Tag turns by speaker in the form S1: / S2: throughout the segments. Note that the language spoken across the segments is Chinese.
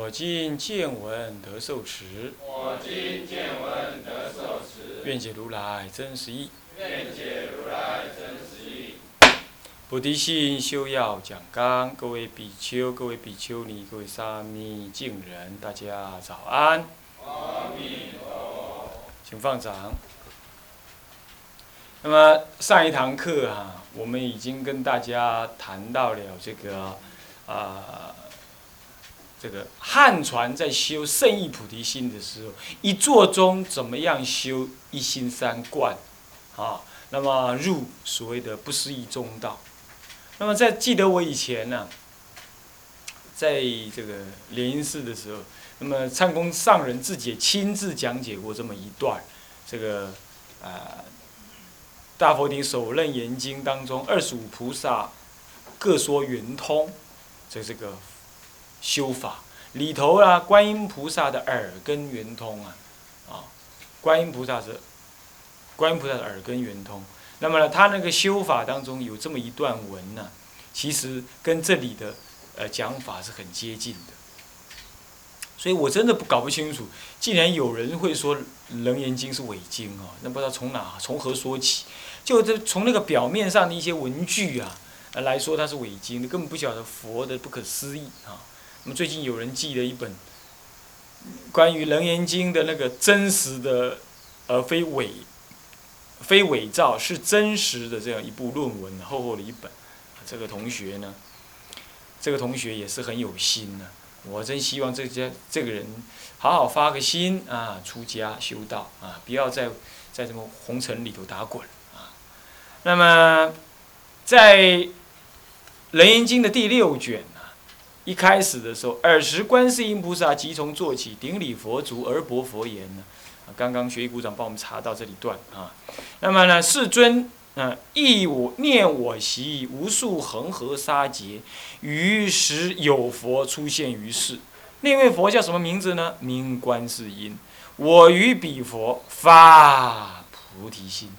S1: 我今见闻得受持，
S2: 我今见闻得受持，
S1: 愿解如来真实义。
S2: 愿解如来真实义。
S1: 菩提心修要讲纲，各位比丘、各位比丘尼、各位沙弥、敬人，大家早安。
S2: 阿弥陀佛。
S1: 请放掌。那么上一堂课啊，我们已经跟大家谈到了这个啊、这个汉传在修圣意菩提心的时候，一座中怎么样修一心三观啊？那么入所谓的不思议中道。那么在记得我以前呢、在这个莲因寺的时候，那么唱功上人自己也亲自讲解过这么一段，这个呃大佛顶首楞严经当中二十五菩萨各说圆通，这这个修法里头啊，观音菩萨的耳根圆通啊，啊，观音菩萨是观音菩萨的耳根圆通。那么呢，他那个修法当中有这么一段文呢、其实跟这里的呃讲法是很接近的。所以我真的不搞不清楚，既然有人会说《楞严经》是伪经哦，那不知道从哪从何说起？就这从那个表面上的一些文句啊来说，它是伪经的，根本不晓得佛的不可思议啊。那么最近有人寄了一本关于《楞严经》的那个真实的，而非伪非伪造，是真实的这样一部论文，厚厚的一本。这个同学呢，这个同学也是很有心呢、我真希望这家这个人好好发个心啊，出家修道啊，不要在在什么红尘里头打滚啊。那么，在《楞严经》的第六卷，一开始的时候，尔时观世音菩萨即从坐起，顶礼佛足而薄佛言呢。刚刚学艺鼓掌帮我们查到这里段啊。那么呢，世尊。嗯，忆我念我习无数恒河沙劫，于时有佛出现于世。那位佛叫什么名字呢？名观世音。我于彼佛发菩提心，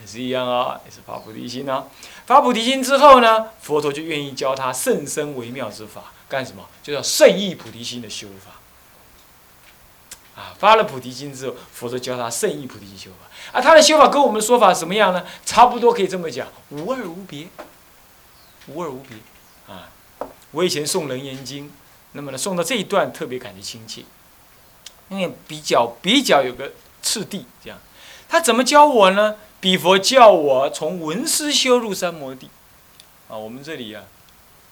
S1: 也是一样啊、也是发菩提心啊。发菩提心之后呢，佛陀就愿意教他甚深微妙之法，干什么？就叫圣意菩提心的修法。啊，发了菩提心之后，佛陀教他圣意菩提心修法。啊，他的修法跟我们的说法什么样呢？差不多可以这么讲，无二无别，无二无别。啊，我以前诵《楞严经》，那么呢，诵到这一段特别感觉亲切，因为比较比较有个次第，这样。他怎么教我呢？比佛教我从闻思修入三摩地。啊，我们这里啊，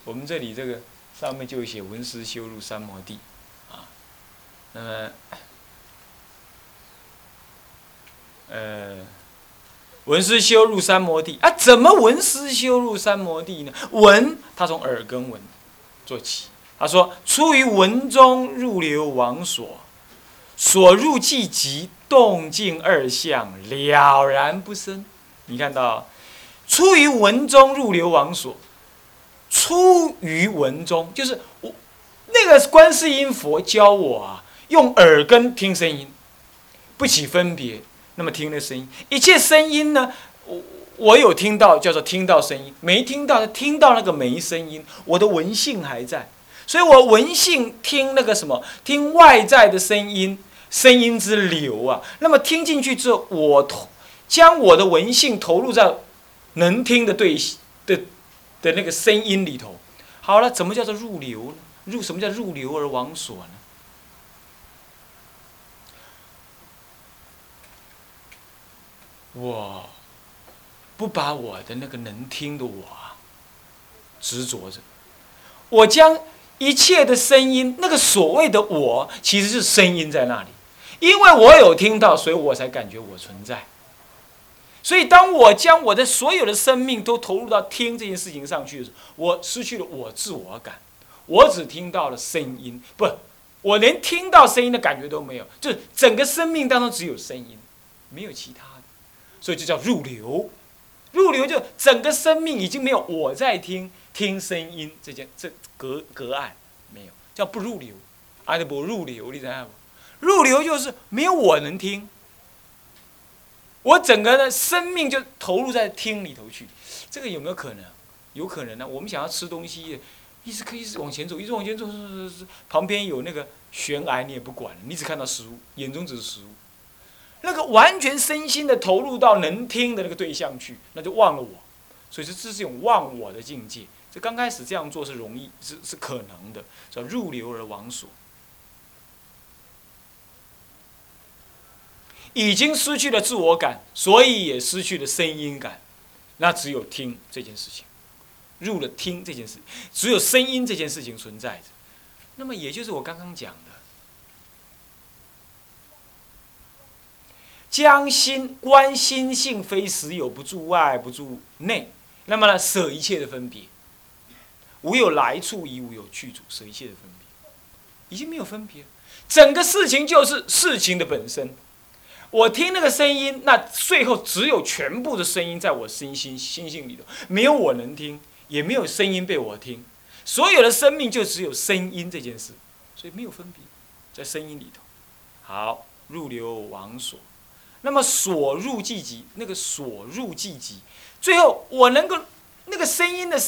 S1: 我们这里这个上面就写闻思修入三摩地。啊，那么。呃，闻思修入三摩地啊？怎么闻思修入三摩地呢？闻，他从耳根闻做起。他说：“出于闻中入流往所，所入即极，动静二相了然不生。”你看到，出于文中入流往所，出于文中就是我那个观世音佛教我啊，用耳根听声音，不起分别。那么听的声音，一切声音呢，我我有听到，叫做听到声音；没听到，听到那个没声音。我的闻性还在，所以我闻性听那个什么，听外在的声音，声音之流啊。那么听进去之后，我投将我的文性投入在能听的对的的那个声音里头。好了，怎么叫做入流呢？入什么叫入流而往所呢？我不把我的那个能听的我执着着，我将一切的声音，那个所谓的我，其实是声音在那里，因为我有听到，所以我才感觉我存在。所以，当我将我的所有的生命都投入到听这件事情上去的时候，我失去了我自我感，我只听到了声音，不，我连听到声音的感觉都没有，就是整个生命当中只有声音，没有其他的，所以就叫入流。入流就整个生命已经没有我在听听声音这件这隔隔岸没有，叫不入流，阿德不入流，你知道吗？入流就是没有我能听，我整个的生命就投入在听里头去，这个有没有可能？有可能呢。我们想要吃东西，一直可以一直往前走，一直往前走，走走走，旁边有那个悬崖你也不管，你只看到食物，眼中只是食物。那个完全身心的投入到能听的那个对象去，那就忘了我，所以这这是一种忘我的境界。这刚开始这样做是容易，是是可能的，叫入流而忘所。已经失去了自我感，所以也失去了声音感，那只有听这件事情，入了听这件事，只有声音这件事情存在着。那么也就是我刚刚讲的。将心观心性非实有，不住外，不住内。那么呢，舍一切的分别，无有来处，亦无有去处，舍一切的分别，已经没有分别。整个事情就是事情的本身。我听那个声音，那最后只有全部的声音在我身心心性里头，没有我能听，也没有声音被我听。所有的生命就只有声音这件事，所以没有分别，在声音里头。好，入流往所。那么所入即极，那个所入即极，最后我能够那个声音的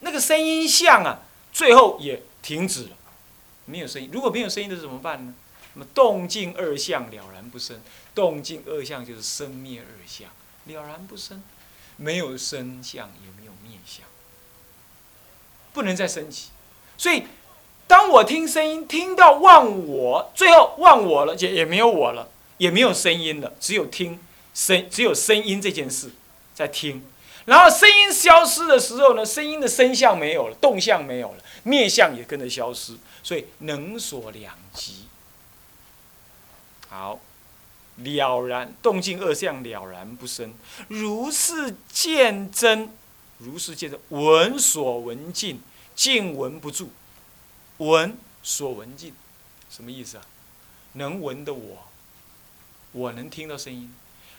S1: 那个声音相啊，最后也停止了，没有声音。如果没有声音的怎么办呢？那么动静二相了然不生，动静二相就是生灭二相，了然不生，没有生相也没有灭相，不能再升起。所以，当我听声音听到忘我，最后忘我了，也也没有我了。也没有声音了，只有听声，只有声音这件事在听。然后声音消失的时候呢，声音的声相没有了，动向没有了，灭相也跟着消失。所以能所两极。好，了然动静二相了然不生，如是见真，如是见真，闻所闻尽，尽闻不住。闻所闻尽，什么意思啊？能闻的我。我能听到声音，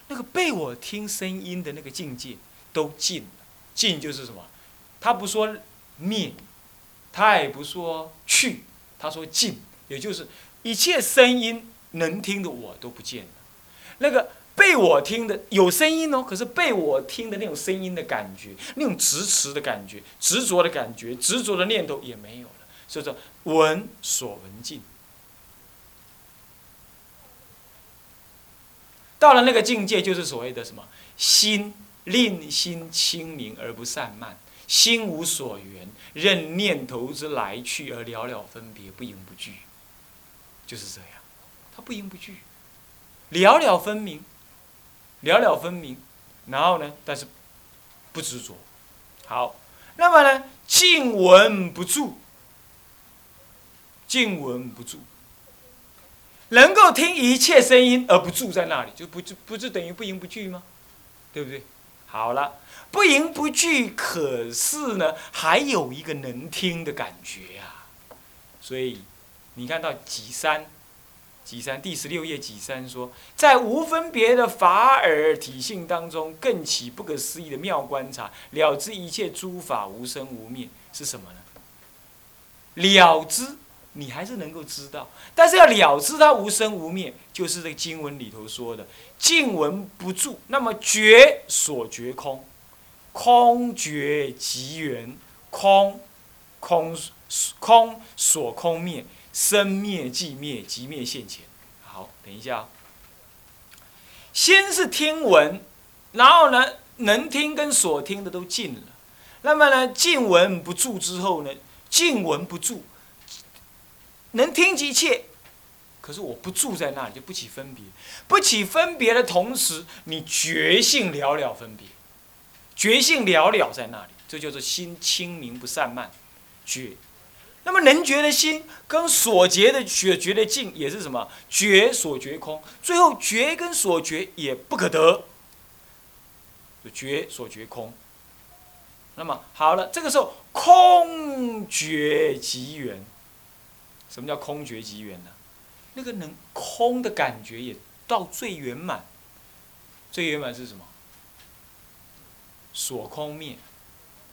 S1: 那个被我听声音的那个境界都尽了。尽就是什么？他不说灭，他也不说去，他说尽，也就是一切声音能听的我都不见了。那个被我听的有声音哦，可是被我听的那种声音的感觉，那种执持的感觉、执着的感觉、执着的念头也没有了。所以说，闻所闻尽。到了那个境界，就是所谓的什么心令心清明而不散漫，心无所缘，任念头之来去而了了分别，不应不惧，就是这样。他不应不惧，了了分明，了了分明，然后呢，但是不执着。好，那么呢，静闻不住，静闻不住。能够听一切声音而不住在那里，就不就不就等于不迎不惧吗？对不对？好了，不迎不惧，可是呢，还有一个能听的感觉啊。所以你看到几三，几三第十六页几三说，在无分别的法尔体性当中，更起不可思议的妙观察，了知一切诸法无生无灭是什么呢？了知。你还是能够知道，但是要了知它无生无灭，就是这个经文里头说的“静闻不住”。那么觉所觉空，空觉即缘，空空空所空灭，生灭即灭，即灭现前。好，等一下，先是听闻，然后呢，能听跟所听的都尽了。那么呢，静闻不住之后呢，静闻不住。能听即切，可是我不住在那里，就不起分别。不起分别的同时，你觉性了了分别，觉性了了在那里，这就是心清明不散漫，觉。那么能觉的心跟所觉的觉觉的境也是什么？觉所觉空，最后觉跟所觉也不可得，觉所觉空。那么好了，这个时候空觉即缘。什么叫空觉即圆呢？那个能空的感觉也到最圆满。最圆满是什么？所空灭，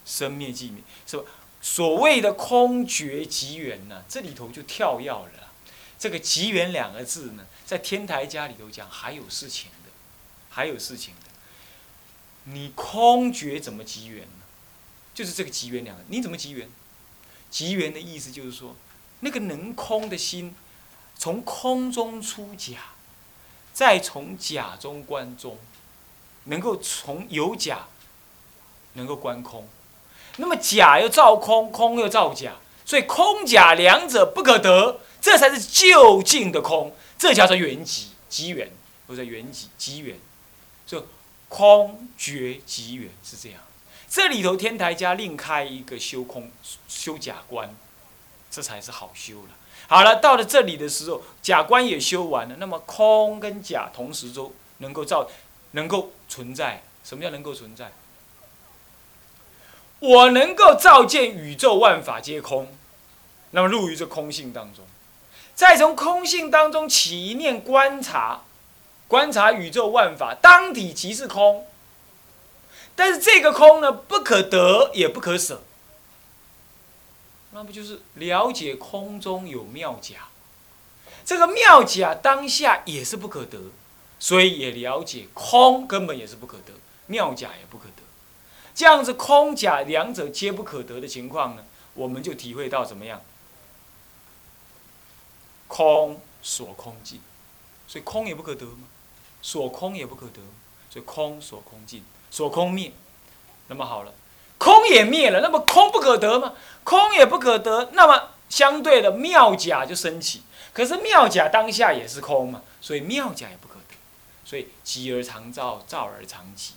S1: 生灭即灭，是吧？所谓的空觉即缘呢，这里头就跳跃了。这个“即缘”两个字呢，在天台家里头讲还有事情的，还有事情的。你空觉怎么即缘呢？就是这个“即缘”两个，你怎么即缘？即缘的意思就是说，那个能空的心，从空中出假，再从假中观中，能够从有假，能够观空。那么假又造空，空又造假，所以空假两者不可得。这才是究竟的空，这叫做圆寂，即缘，或者圆寂，即缘，就空觉即缘是这样。这里头天台家另开一个修空修假观，这才是好修了。好了，到了这里的时候，假观也修完了，那么空跟假同时都能够造，能够存在。什么叫能够存在？我能够照见宇宙万法皆空，那么入于这空性当中。再从空性当中起一念观察，观察宇宙万法，当体即是空。但是这个空呢，不可得也不可舍。那不就是了解空中有妙假？这个妙假当下也是不可得，所以也了解空根本也是不可得，妙假也不可得。这样子空假两者皆不可得的情况呢，我们就体会到怎么样？空所空尽，所以空也不可得嘛，所空也不可得，所以空所空尽，所空灭。那么好了，空也灭了，那么空不可得吗？空也不可得，那么相对的妙假就升起。可是妙假当下也是空嘛，所以妙假也不可得。所以极而常照，照而常极，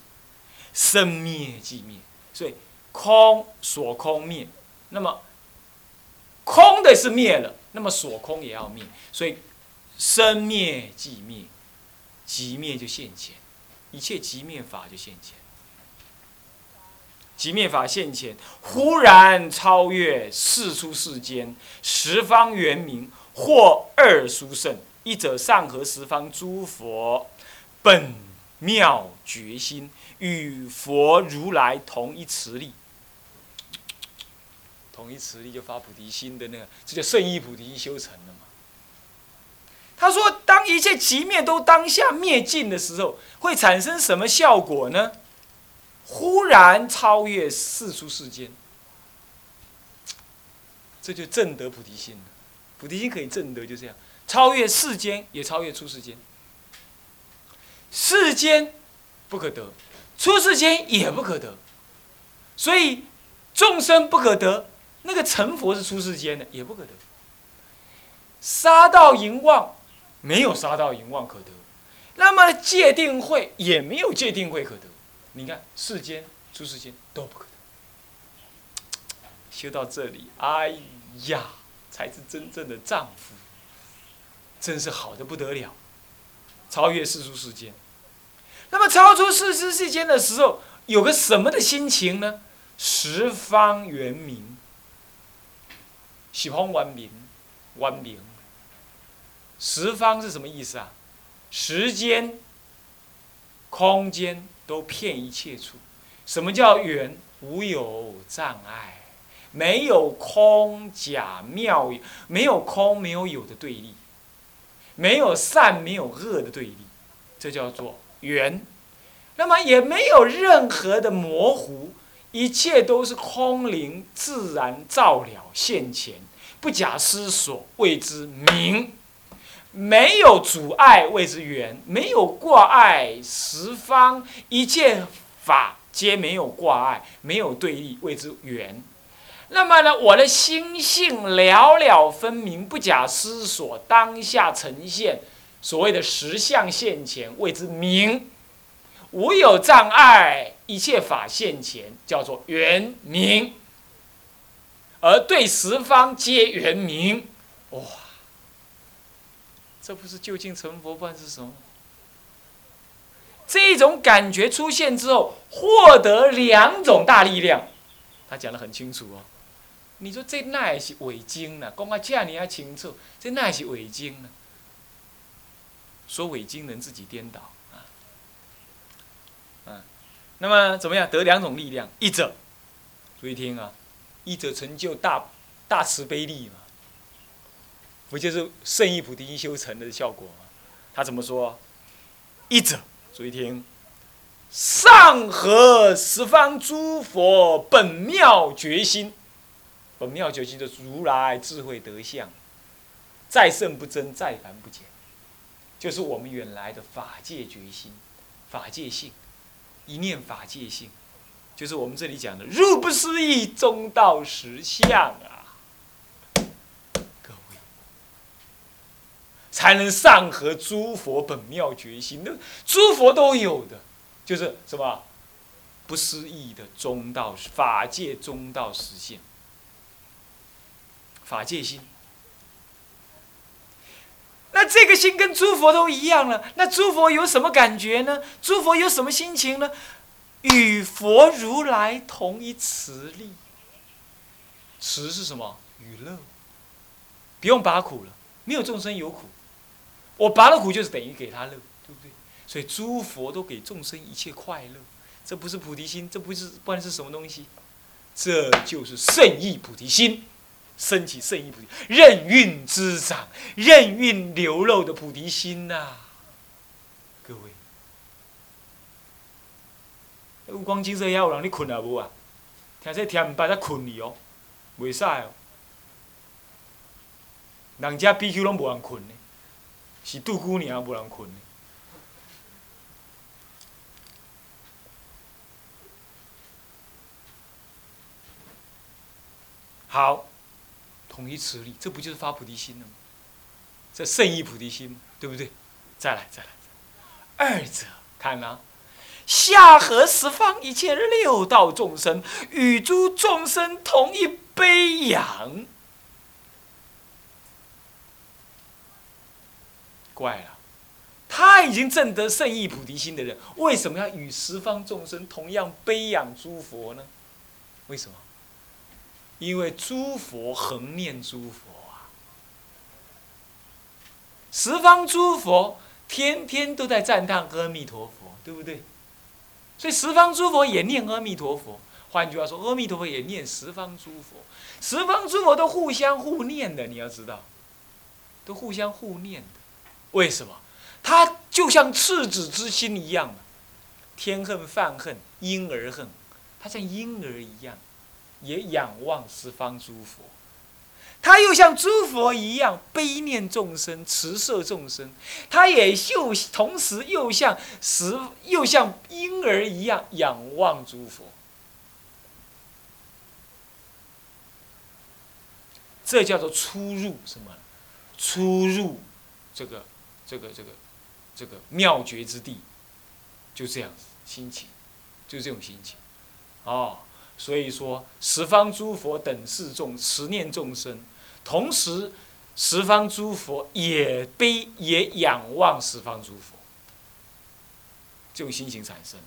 S1: 生灭即灭。所以空所空灭，那么空的是灭了。那么所空也要灭，所以生灭即灭，即灭就现前，一切即灭法就现前。即灭法现前，忽然超越世出世间十方圆明，或二殊胜，一者上合十方诸佛本妙觉心，与佛如来同一慈力。同一慈力就发菩提心的那个，这叫圣意菩提心修成了嘛？他说，当一切极灭都当下灭尽的时候，会产生什么效果呢？忽然超越世出世间，这就正得菩提心了。菩提心可以正得，就这样，超越世间，也超越出世间。世间不可得，出世间也不可得，所以众生不可得。那个成佛是出世间的，也不可得。杀道淫妄，没有杀道淫妄可得。那么戒定慧也没有戒定慧可得。你看世间、出世间都不可得。修到这里，哎呀，才是真正的丈夫，真是好的不得了，超越世俗世间。那么超出世出世间的时候，有个什么的心情呢？十方圆明。喜欢文明，文明。十方是什么意思啊？时间、空间都骗一切处。什么叫圆？无有障碍，没有空假妙，没有空没有有的对立，没有善没有恶的对立，这叫做圆。那么也没有任何的模糊。一切都是空灵自然照了现前，不假思索谓之明，没有阻碍谓之圆，没有挂碍十方一切法皆没有挂碍，没有对立谓之圆。那么呢，我的心性了了分明，不假思索，当下呈现所谓的实相现前谓之明，无有障碍。一切法现前，叫做圆明，而对十方皆圆明。哇，这不是究竟成佛，不然是什么？这种感觉出现之后，获得两种大力量。他讲的很清楚哦。你说这那也是伪经呢？讲啊这你还清楚，这那也是伪经呢？说伪经人自己颠倒啊，嗯，那么怎么样得两种力量？一者，注意听啊，一者成就大大慈悲力嘛，不就是圣意菩提心修成的效果吗？他怎么说？一者，注意听，上合十方诸佛本妙觉心。本妙觉心的如来智慧德相，再胜不增，再凡不减，就是我们原来的法界决心、法界性，一念法界性，就是我们这里讲的入不思议中道实相啊！各位，才能上合诸佛本妙觉心，那诸佛都有的，就是什么不思议的中道法界中道实现。法界心，那这个心跟诸佛都一样了。那诸佛有什么感觉呢？诸佛有什么心情呢？与佛如来同一慈力。慈是什么？与乐。不用拔苦了，没有众生有苦，我拔了苦就是等于给他乐，对不对？所以诸佛都给众生一切快乐，这不是菩提心，这不是，不然是什么东西？这就是圣意菩提心。升起圣意菩提，任运滋长，任运流露的菩提心呐！各位，有光金色遐有人你困啊无啊？听说听唔捌才困去哦，袂使哦。人家 BQ 拢无人困呢，是杜姑娘无人困呢。好。统一慈力，这不就是发菩提心了吗？这圣意菩提心，对不对？再来，再来，二者看啊，下合十方一切六道众生，与诸众生同一悲仰。怪了，他已经证得圣意菩提心的人，为什么要与十方众生同样悲仰诸佛呢？为什么？因为诸佛恒念诸佛啊，十方诸佛天天都在赞叹阿弥陀佛，对不对？所以十方诸佛也念阿弥陀佛。换句话说，阿弥陀佛也念十方诸佛，十方诸佛都互相互念的。你要知道，都互相互念的。为什么？他就像赤子之心一样，天恨犯恨，婴儿恨，他像婴儿一样。也仰望十方诸佛，他又像诸佛一样悲念众生、慈摄众生，他也又同时又像十又像婴儿一样仰望诸佛。这叫做出入什么？出入这个这个这个这个妙觉之地，就这样子心情，就这种心情，哦。所以说，十方诸佛等世众持念众生，同时，十方诸佛也悲也仰望十方诸佛，这种心情产生。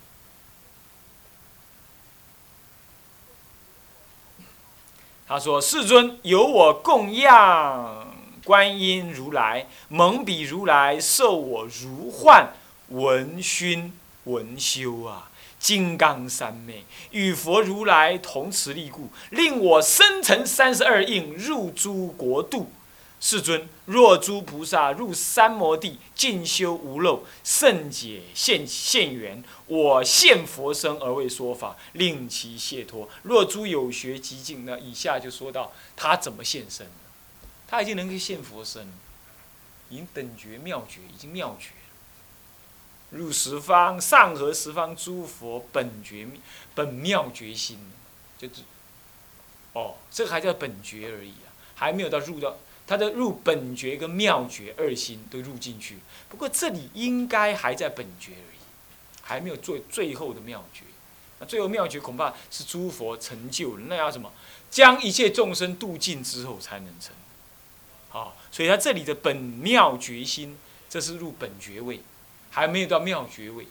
S1: 他说：“世尊，由我供养观音如来，蒙彼如来受我如幻闻熏闻修啊。”金刚三昧与佛如来同持力故，令我生成三十二应入诸国度。世尊，若诸菩萨入三摩地进修无漏圣解现现缘，我现佛身而为说法，令其解脱。若诸有学极尽，那以下就说到他怎么现身他已经能够现佛身，已经等觉妙觉，已经妙觉。入十方上合十方诸佛本觉本妙觉心，就是，哦，这个还叫本觉而已啊，还没有到入到他的入本觉跟妙觉二心都入进去。不过这里应该还在本觉而已，还没有做最后的妙觉。那最后妙觉恐怕是诸佛成就了，那要什么？将一切众生度尽之后才能成。好，所以他这里的本妙觉心，这是入本觉位。还没有到妙觉位，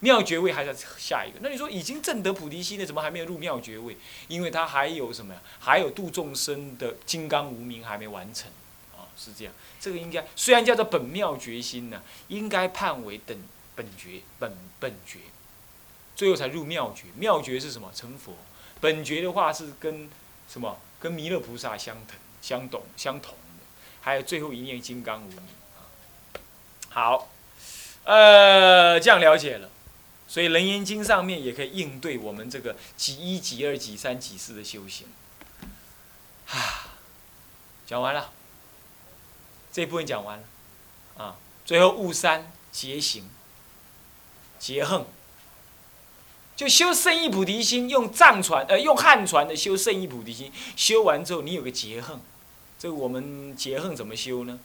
S1: 妙觉位还在下一个。那你说已经证得菩提心了，怎么还没有入妙觉位？因为他还有什么呀？还有度众生的金刚无名还没完成，啊，是这样。这个应该虽然叫做本妙觉心呢，应该判为等本觉本本觉，最后才入妙觉。妙觉是什么？成佛。本觉的话是跟什么？跟弥勒菩萨相等、相懂、相同的。还有最后一念金刚无名。好，呃，这样了解了，所以《楞严经》上面也可以应对我们这个几一、几二、几三、几四的修行。啊，讲完了，这部分讲完了，啊，最后悟三结行，结恨，就修圣意菩提心，用藏传呃用汉传的修圣意菩提心，修完之后你有个结恨，这个我们结恨怎么修呢？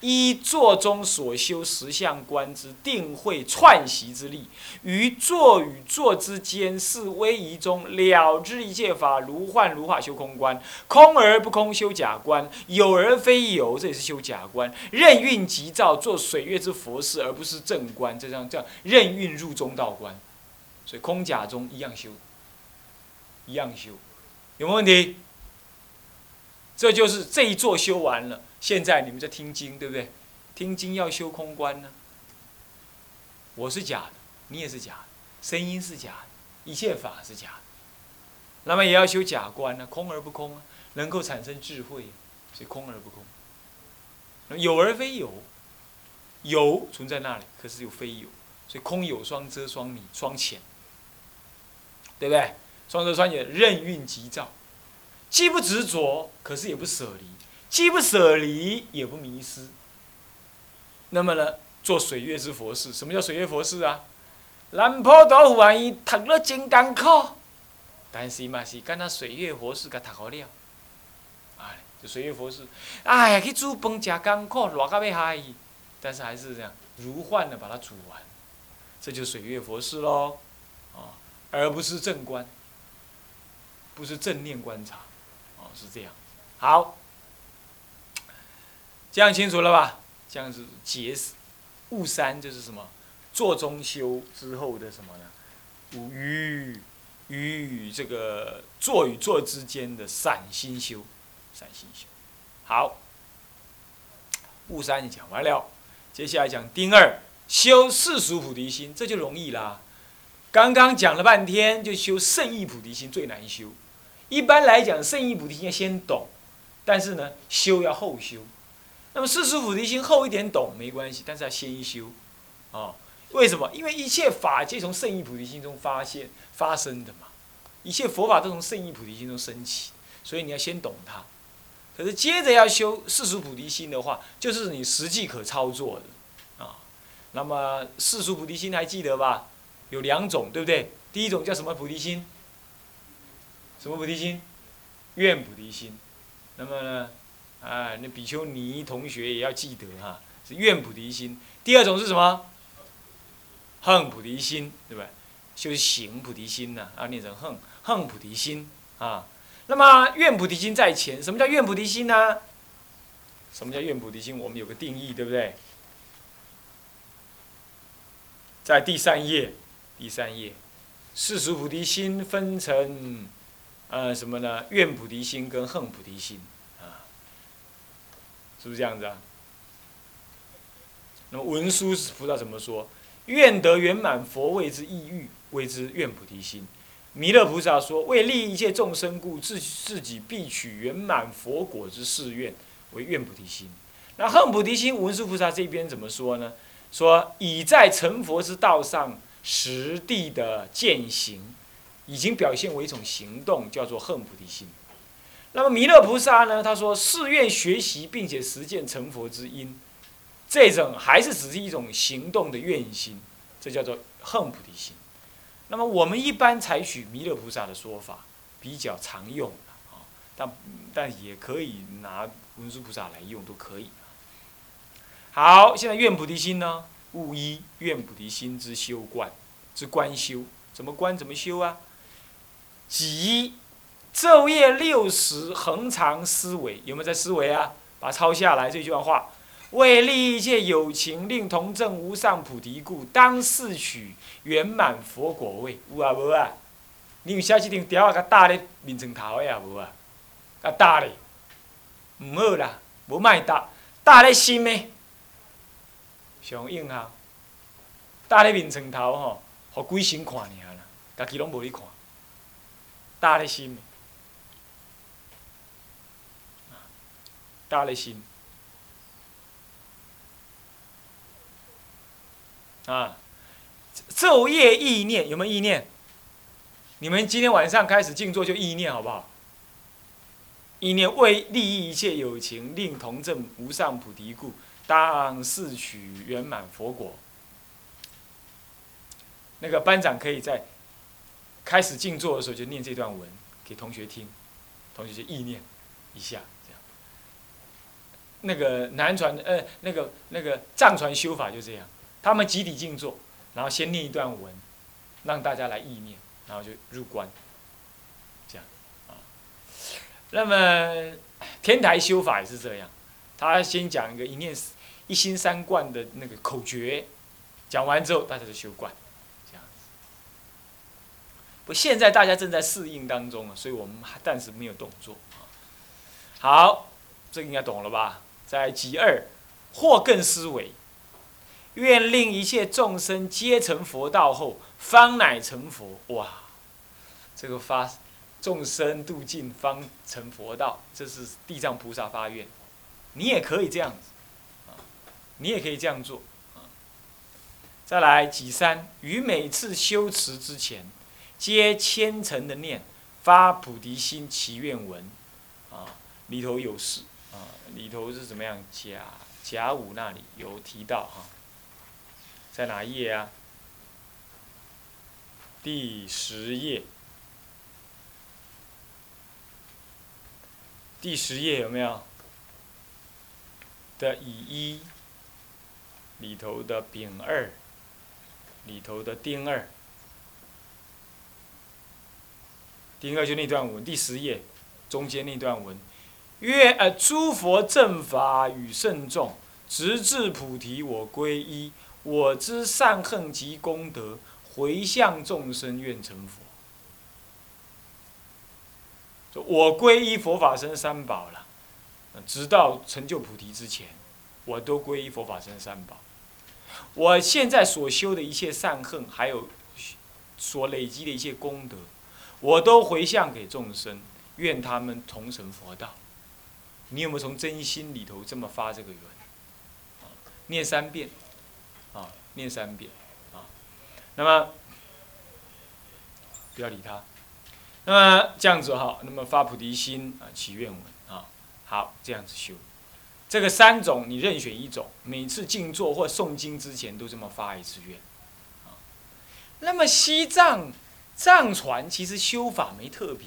S1: 依坐中所修十相观之定慧串习之力，于坐与坐之间是威仪中了知一切法如幻如化修空观，空而不空修假观，有而非有这也是修假观，任运即照做水月之佛事而不是正观，这样这样任运入中道观，所以空假中一样修，一样修，有没有问题？这就是这一座修完了。现在你们在听经，对不对？听经要修空观呢。我是假的，你也是假的，声音是假的，一切法是假的。那么也要修假观呢，空而不空啊，能够产生智慧，所以空而不空。有而非有，有存在那里，可是又非有，所以空有双遮双迷双浅，对不对？双遮双掩，任运即照，既不执着，可是也不舍离。既不舍离，也不迷失。那么呢，做水月之佛事。什么叫水月佛事啊？南坡豆腐玩意读了真艰苦，但是嘛是干那水月佛事甲读好了。哎，就水月佛事。哎呀，去煮饭真艰苦，热到要嗨。但是还是这样，如幻的把它煮完，这就水月佛事喽。啊，而不是正观，不是正念观察。哦，是这样。好。这样清楚了吧？这样子结悟三就是什么？做中修之后的什么呢？五与与这个坐与坐之间的散心修，散心修。好，悟三讲完了，接下来讲丁二修世俗菩提心，这就容易啦。刚刚讲了半天，就修圣意菩提心最难修。一般来讲，圣意菩提心要先懂，但是呢，修要后修。那么世俗菩提心厚一点懂没关系，但是要先修，啊，为什么？因为一切法皆从圣意菩提心中发现发生的嘛，一切佛法都从圣意菩提心中升起，所以你要先懂它。可是接着要修世俗菩提心的话，就是你实际可操作的，啊，那么世俗菩提心还记得吧？有两种，对不对？第一种叫什么菩提心？什么菩提心？愿菩提心。那么呢？那比丘尼同学也要记得哈，是愿菩提心。第二种是什么？恨菩提心，对吧？修行菩提心呢，啊，念成恨恨菩提心啊。那么愿菩提心在前，什么叫愿菩提心呢？什么叫愿菩提心？我们有个定义，对不对？在第三页，第三页，世俗菩提心分成，呃，什么呢？愿菩提心跟恨菩提心。是不是这样子啊？那么文殊菩萨怎么说？愿得圆满佛位之意欲，谓之愿菩提心。弥勒菩萨说：为利益一切众生故，自自己必取圆满佛果之誓愿，为愿菩提心。那恨菩提心，文殊菩萨这边怎么说呢？说已在成佛之道上实地的践行，已经表现为一种行动，叫做恨菩提心。那么弥勒菩萨呢？他说：“誓愿学习并且实践成佛之因，这种还是只是一种行动的愿心，这叫做恨菩提心。那么我们一般采取弥勒菩萨的说法，比较常用啊，但但也可以拿文殊菩萨来用，都可以。好，现在愿菩提心呢？悟一愿菩提心之修观之观修，怎么观？怎么修啊？即。”昼夜六时恒常思维，有没有在思维啊？把它抄下来这句话：为利一切有情，令同证无上菩提故，当视取圆满佛果位。有啊无啊？你有写即张条啊？甲搭咧面床头的啊无啊？甲搭咧？毋好啦，无卖搭，搭咧心的上应效。搭咧面床头吼，互鬼神看尔啦，家己拢无咧看。搭咧心的，搭咧心。啊，昼夜意念有没有意念？你们今天晚上开始静坐就意念好不好？意念为利益一切有情，令同证无上菩提故，当视取圆满佛果。那个班长可以在开始静坐的时候就念这段文给同学听，同学就意念一下。那个南传呃，那个那个藏传修法就这样。他们集体静坐，然后先念一段文，让大家来意念，然后就入关，这样啊。那么天台修法也是这样，他先讲一个一念一心三观的那个口诀，讲完之后大家就修观，这样。不，现在大家正在适应当中啊，所以我们暂时没有动作啊。好，这个应该懂了吧？在极二，或更思维。愿令一切众生皆成佛道后，方乃成佛。哇，这个发众生度尽，方成佛道，这是地藏菩萨发愿。你也可以这样子，啊，你也可以这样做，再来，几三于每次修持之前，皆虔诚的念发菩提心祈愿文，啊，里头有事，啊，里头是怎么样？甲甲午那里有提到，哈。在哪一页啊？第十页。第十页有没有？的乙一里头的丙二里头的丁二，丁二就那段文，第十页中间那段文，愿呃诸佛正法与圣众，直至菩提我归依。我之善恨及功德，回向众生愿成佛。我皈依佛法僧三宝了，直到成就菩提之前，我都皈依佛法僧三宝。我现在所修的一切善恨，还有所累积的一切功德，我都回向给众生，愿他们同成佛道。你有没有从真心里头这么发这个愿？念三遍。啊，念三遍，啊，那么不要理他，那么这样子哈，那么发菩提心啊，祈愿文啊，好，这样子修，这个三种你任选一种，每次静坐或诵经之前都这么发一次愿，啊，那么西藏藏传其实修法没特别。